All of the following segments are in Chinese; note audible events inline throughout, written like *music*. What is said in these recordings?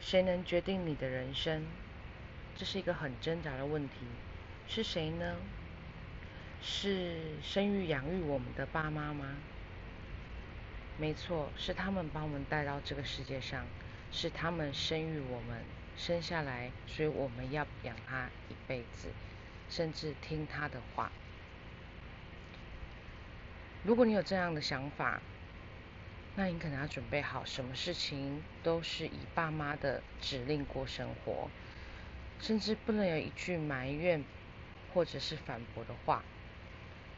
谁能决定你的人生？这是一个很挣扎的问题。是谁呢？是生育养育我们的爸妈吗？没错，是他们把我们带到这个世界上，是他们生育我们，生下来，所以我们要养他一辈子，甚至听他的话。如果你有这样的想法，那你可能要准备好，什么事情都是以爸妈的指令过生活，甚至不能有一句埋怨或者是反驳的话。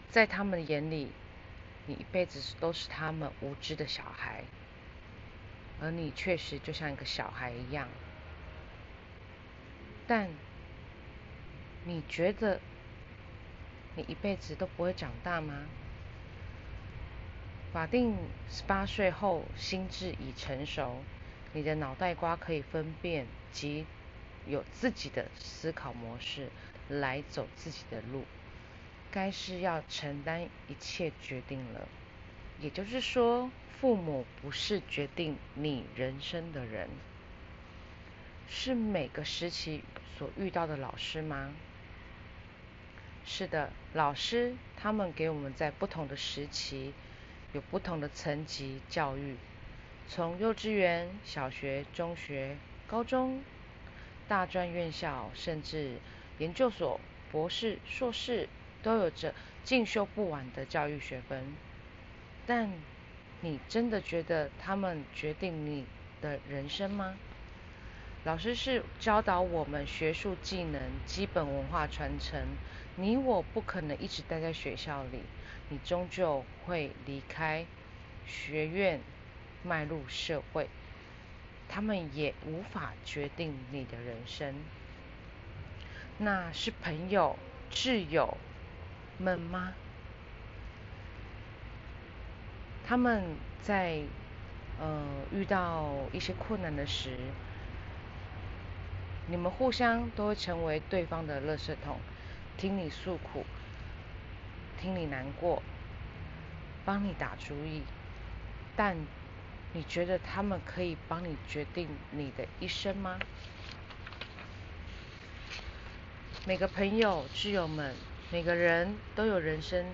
在他们眼里，你一辈子都是他们无知的小孩，而你确实就像一个小孩一样。但你觉得你一辈子都不会长大吗？法定十八岁后，心智已成熟，你的脑袋瓜可以分辨及有自己的思考模式，来走自己的路。该是要承担一切决定了。也就是说，父母不是决定你人生的人，是每个时期所遇到的老师吗？是的，老师他们给我们在不同的时期。有不同的层级教育，从幼稚园、小学、中学、高中、大专院校，甚至研究所、博士、硕士，都有着进修不完的教育学分。但你真的觉得他们决定你的人生吗？老师是教导我们学术技能、基本文化传承。你我不可能一直待在学校里。你终究会离开学院，迈入社会。他们也无法决定你的人生。那是朋友、挚友们吗？他们在呃遇到一些困难的时，你们互相都会成为对方的垃圾桶，听你诉苦。听你难过，帮你打主意，但你觉得他们可以帮你决定你的一生吗？每个朋友、挚友们，每个人都有人生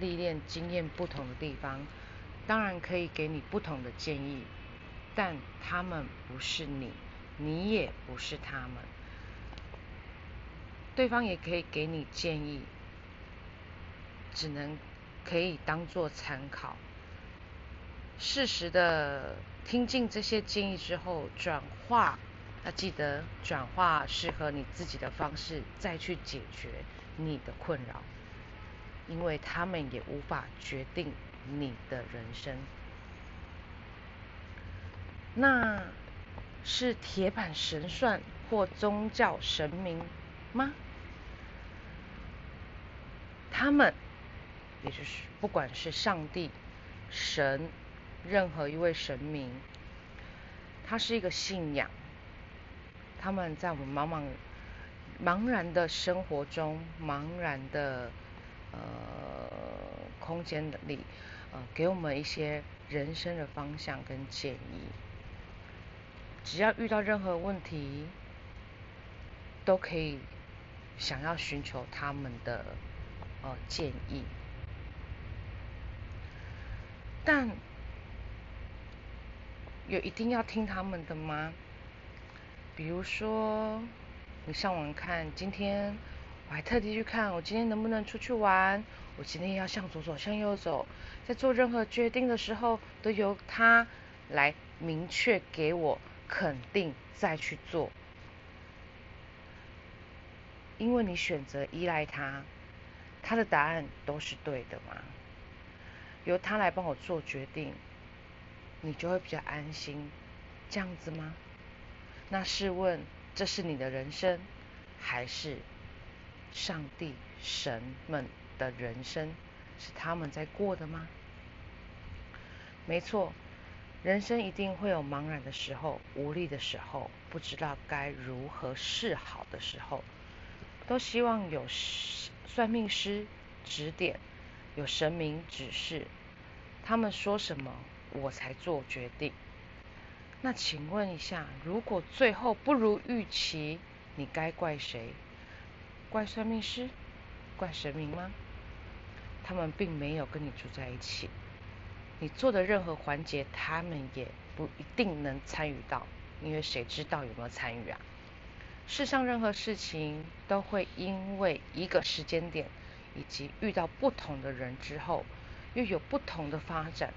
历练经验不同的地方，当然可以给你不同的建议，但他们不是你，你也不是他们。对方也可以给你建议。只能可以当做参考，适时的听进这些建议之后，转化，要记得转化适合你自己的方式，再去解决你的困扰，因为他们也无法决定你的人生。那是铁板神算或宗教神明吗？他们。也就是，不管是上帝、神，任何一位神明，他是一个信仰。他们在我们茫茫茫然的生活中，茫然的呃空间里，呃，给我们一些人生的方向跟建议。只要遇到任何问题，都可以想要寻求他们的呃建议。但有一定要听他们的吗？比如说，你上网看，今天我还特地去看，我今天能不能出去玩？我今天要向左走，向右走，在做任何决定的时候，都由他来明确给我肯定，再去做。因为你选择依赖他，他的答案都是对的嘛。由他来帮我做决定，你就会比较安心，这样子吗？那试问，这是你的人生，还是上帝神们的人生？是他们在过的吗？没错，人生一定会有茫然的时候、无力的时候、不知道该如何是好的时候，都希望有算命师指点。有神明指示，他们说什么，我才做决定。那请问一下，如果最后不如预期，你该怪谁？怪算命师？怪神明吗？他们并没有跟你住在一起，你做的任何环节，他们也不一定能参与到，因为谁知道有没有参与啊？世上任何事情都会因为一个时间点，以及遇到不同的人之后，又有不同的发展。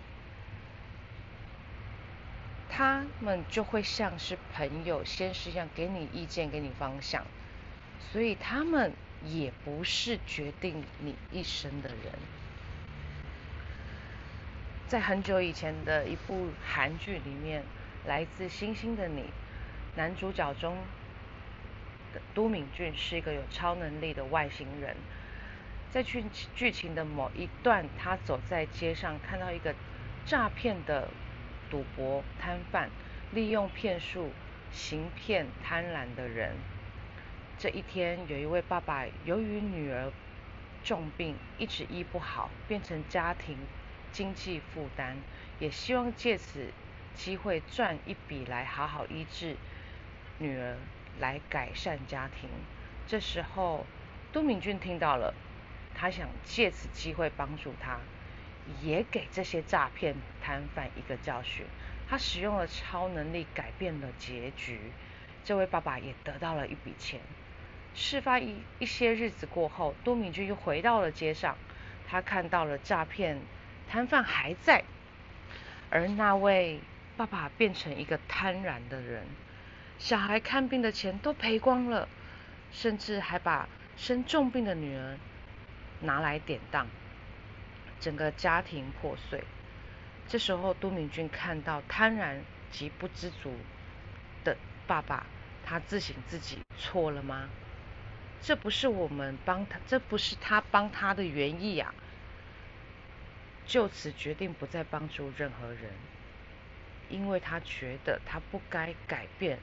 他们就会像是朋友、先是一样，给你意见、给你方向，所以他们。也不是决定你一生的人。在很久以前的一部韩剧里面，《来自星星的你》，男主角中都敏俊是一个有超能力的外星人。在剧剧情的某一段，他走在街上，看到一个诈骗的赌博摊贩，利用骗术行骗贪婪的人。这一天，有一位爸爸由于女儿重病，一直医不好，变成家庭经济负担，也希望借此机会赚一笔来好好医治女儿，来改善家庭。这时候，都敏俊听到了，他想借此机会帮助他，也给这些诈骗摊贩一个教训。他使用了超能力改变了结局，这位爸爸也得到了一笔钱。事发一一些日子过后，多敏君又回到了街上，他看到了诈骗摊贩还在，而那位爸爸变成一个贪婪的人，小孩看病的钱都赔光了，甚至还把生重病的女儿拿来典当，整个家庭破碎。这时候，都敏俊看到贪婪及不知足的爸爸，他自省自己错了吗？这不是我们帮他，这不是他帮他的原意啊！就此决定不再帮助任何人，因为他觉得他不该改变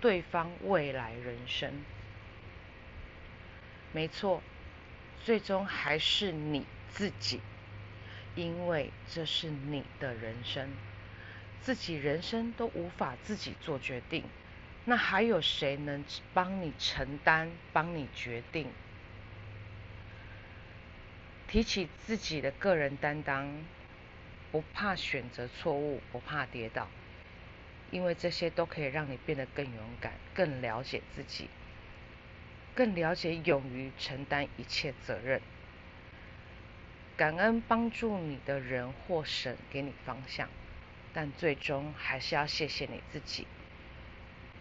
对方未来人生。没错，最终还是你自己，因为这是你的人生，自己人生都无法自己做决定。那还有谁能帮你承担、帮你决定？提起自己的个人担当，不怕选择错误，不怕跌倒，因为这些都可以让你变得更勇敢、更了解自己、更了解、勇于承担一切责任。感恩帮助你的人或神给你方向，但最终还是要谢谢你自己。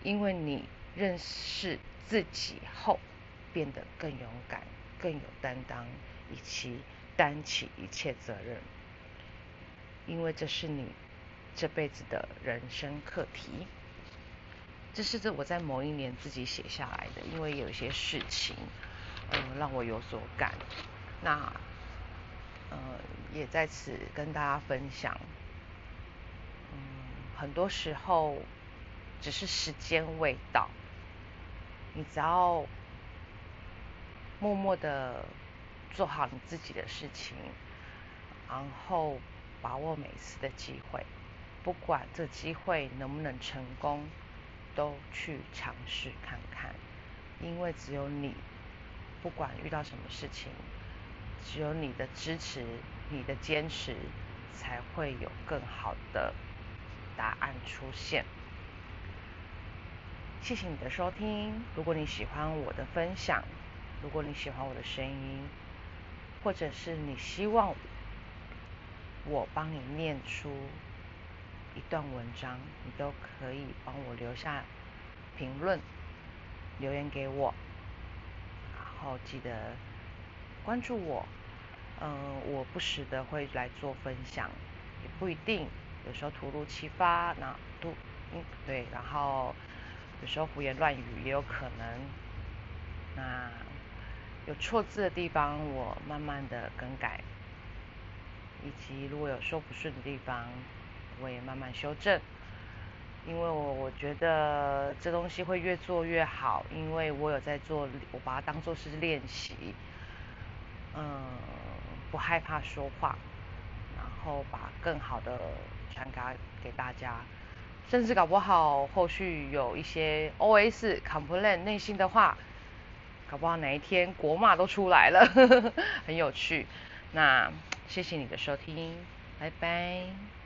因为你认识自己后，变得更勇敢、更有担当，以及担起一切责任。因为这是你这辈子的人生课题。这是这我在某一年自己写下来的，因为有一些事情，嗯，让我有所感。那，呃，也在此跟大家分享。嗯，很多时候。只是时间未到，你只要默默的做好你自己的事情，然后把握每次的机会，不管这机会能不能成功，都去尝试看看，因为只有你，不管遇到什么事情，只有你的支持、你的坚持，才会有更好的答案出现。谢谢你的收听。如果你喜欢我的分享，如果你喜欢我的声音，或者是你希望我帮你念出一段文章，你都可以帮我留下评论，留言给我。然后记得关注我，嗯，我不时的会来做分享，也不一定，有时候突如其发，那都嗯对，然后。有时候胡言乱语也有可能，那有错字的地方我慢慢的更改，以及如果有说不顺的地方，我也慢慢修正，因为我我觉得这东西会越做越好，因为我有在做，我把它当做是练习，嗯，不害怕说话，然后把更好的传达给大家。甚至搞不好后续有一些 OS complain 内心的话，搞不好哪一天国骂都出来了，呵 *laughs* 呵很有趣。那谢谢你的收听，拜拜。